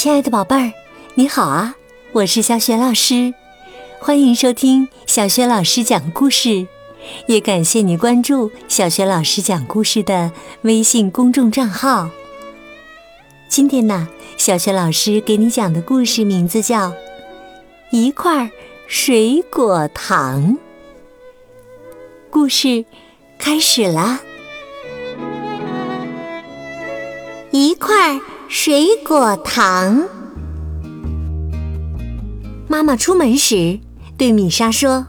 亲爱的宝贝儿，你好啊！我是小雪老师，欢迎收听小雪老师讲故事，也感谢你关注小雪老师讲故事的微信公众账号。今天呢，小雪老师给你讲的故事名字叫《一块水果糖》。故事开始啦！一块。水果糖。妈妈出门时对米莎说：“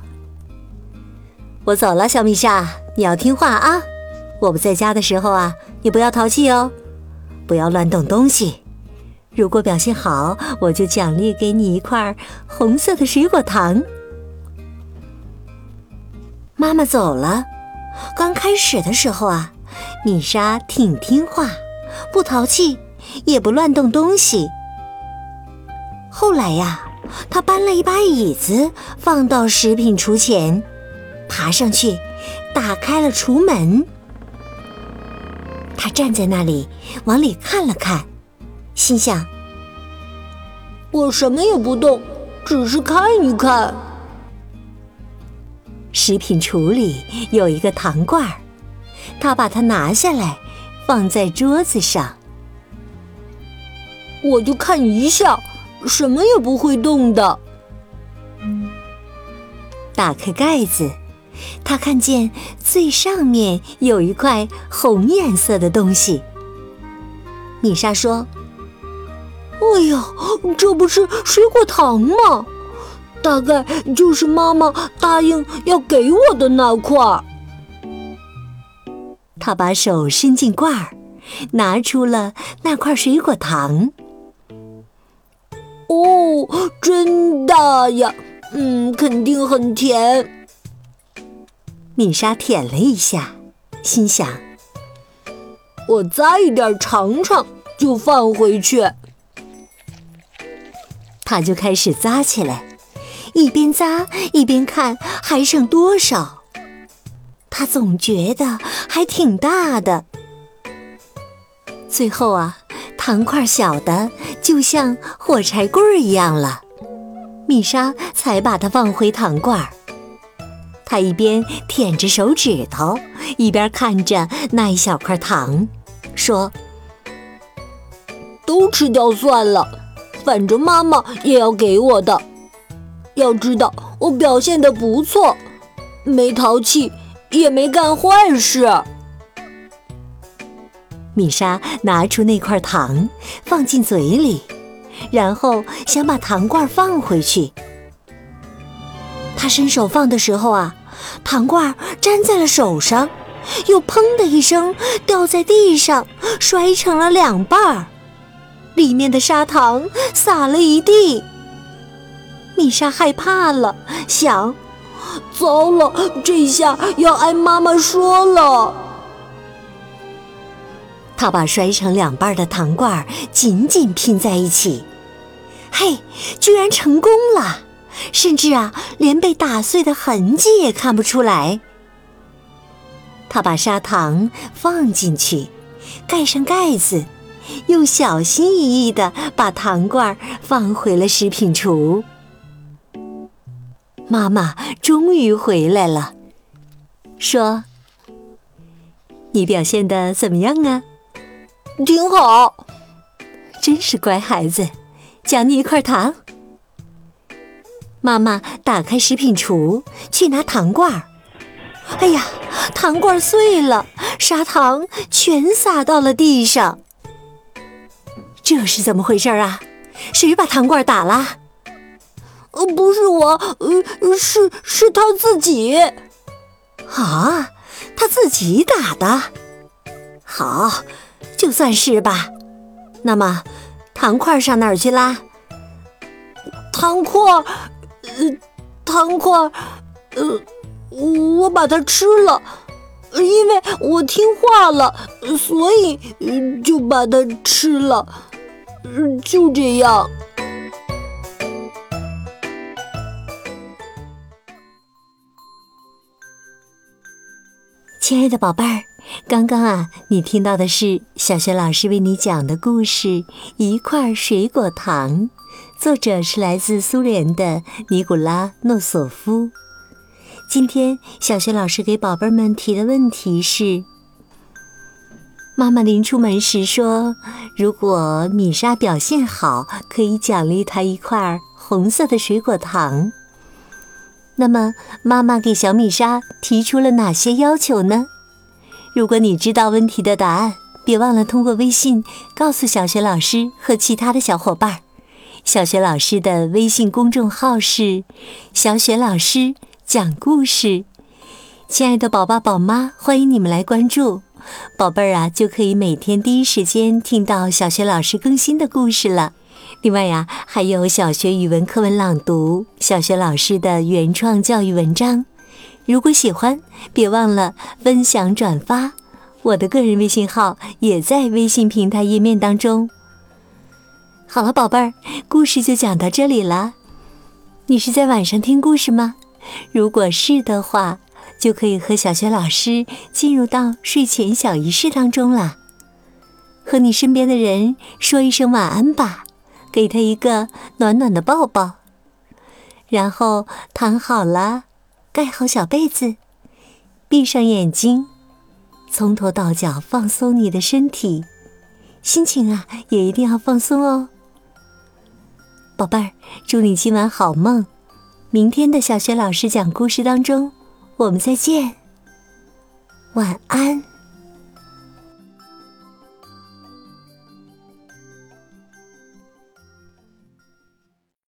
我走了，小米莎，你要听话啊！我不在家的时候啊，你不要淘气哦，不要乱动东西。如果表现好，我就奖励给你一块红色的水果糖。”妈妈走了。刚开始的时候啊，米莎挺听话，不淘气。也不乱动东西。后来呀，他搬了一把椅子放到食品橱前，爬上去，打开了橱门。他站在那里，往里看了看，心想：“我什么也不动，只是看一看。”食品橱里有一个糖罐儿，他把它拿下来，放在桌子上。我就看一下，什么也不会动的。打开盖子，他看见最上面有一块红颜色的东西。米莎说：“哎呀，这不是水果糖吗？大概就是妈妈答应要给我的那块。”他把手伸进罐儿，拿出了那块水果糖。哦，真大呀！嗯，肯定很甜。米莎舔了一下，心想：“我再一点尝尝，就放回去。”他就开始扎起来，一边扎一边看还剩多少。他总觉得还挺大的。最后啊。糖块小的就像火柴棍儿一样了，米莎才把它放回糖罐儿。她一边舔着手指头，一边看着那一小块糖，说：“都吃掉算了，反正妈妈也要给我的。要知道我表现的不错，没淘气，也没干坏事。”米莎拿出那块糖，放进嘴里，然后想把糖罐放回去。她伸手放的时候啊，糖罐粘在了手上，又砰的一声掉在地上，摔成了两半儿，里面的砂糖洒了一地。米莎害怕了，想：糟了，这下要挨妈妈说了。他把摔成两半的糖罐紧紧拼在一起，嘿，居然成功了！甚至啊，连被打碎的痕迹也看不出来。他把砂糖放进去，盖上盖子，又小心翼翼地把糖罐放回了食品橱。妈妈终于回来了，说：“你表现的怎么样啊？”挺好，真是乖孩子，奖你一块糖。妈妈打开食品橱去拿糖罐儿，哎呀，糖罐碎了，砂糖全洒到了地上。这是怎么回事啊？谁把糖罐打了？呃，不是我，呃，是是他自己。啊，他自己打的。好。就算是吧，那么糖块上哪儿去啦？糖块，呃，糖块，呃，我把它吃了，因为我听话了，所以就把它吃了，就这样。亲爱的宝贝儿。刚刚啊，你听到的是小学老师为你讲的故事《一块水果糖》，作者是来自苏联的尼古拉诺索夫。今天小学老师给宝贝们提的问题是：妈妈临出门时说，如果米莎表现好，可以奖励她一块红色的水果糖。那么，妈妈给小米莎提出了哪些要求呢？如果你知道问题的答案，别忘了通过微信告诉小学老师和其他的小伙伴。小学老师的微信公众号是“小雪老师讲故事”。亲爱的宝爸、宝妈，欢迎你们来关注，宝贝儿啊，就可以每天第一时间听到小学老师更新的故事了。另外呀，还有小学语文课文朗读，小学老师的原创教育文章。如果喜欢，别忘了分享转发。我的个人微信号也在微信平台页面当中。好了，宝贝儿，故事就讲到这里了。你是在晚上听故事吗？如果是的话，就可以和小学老师进入到睡前小仪式当中了。和你身边的人说一声晚安吧。给他一个暖暖的抱抱，然后躺好了，盖好小被子，闭上眼睛，从头到脚放松你的身体，心情啊也一定要放松哦。宝贝儿，祝你今晚好梦，明天的小学老师讲故事当中，我们再见，晚安。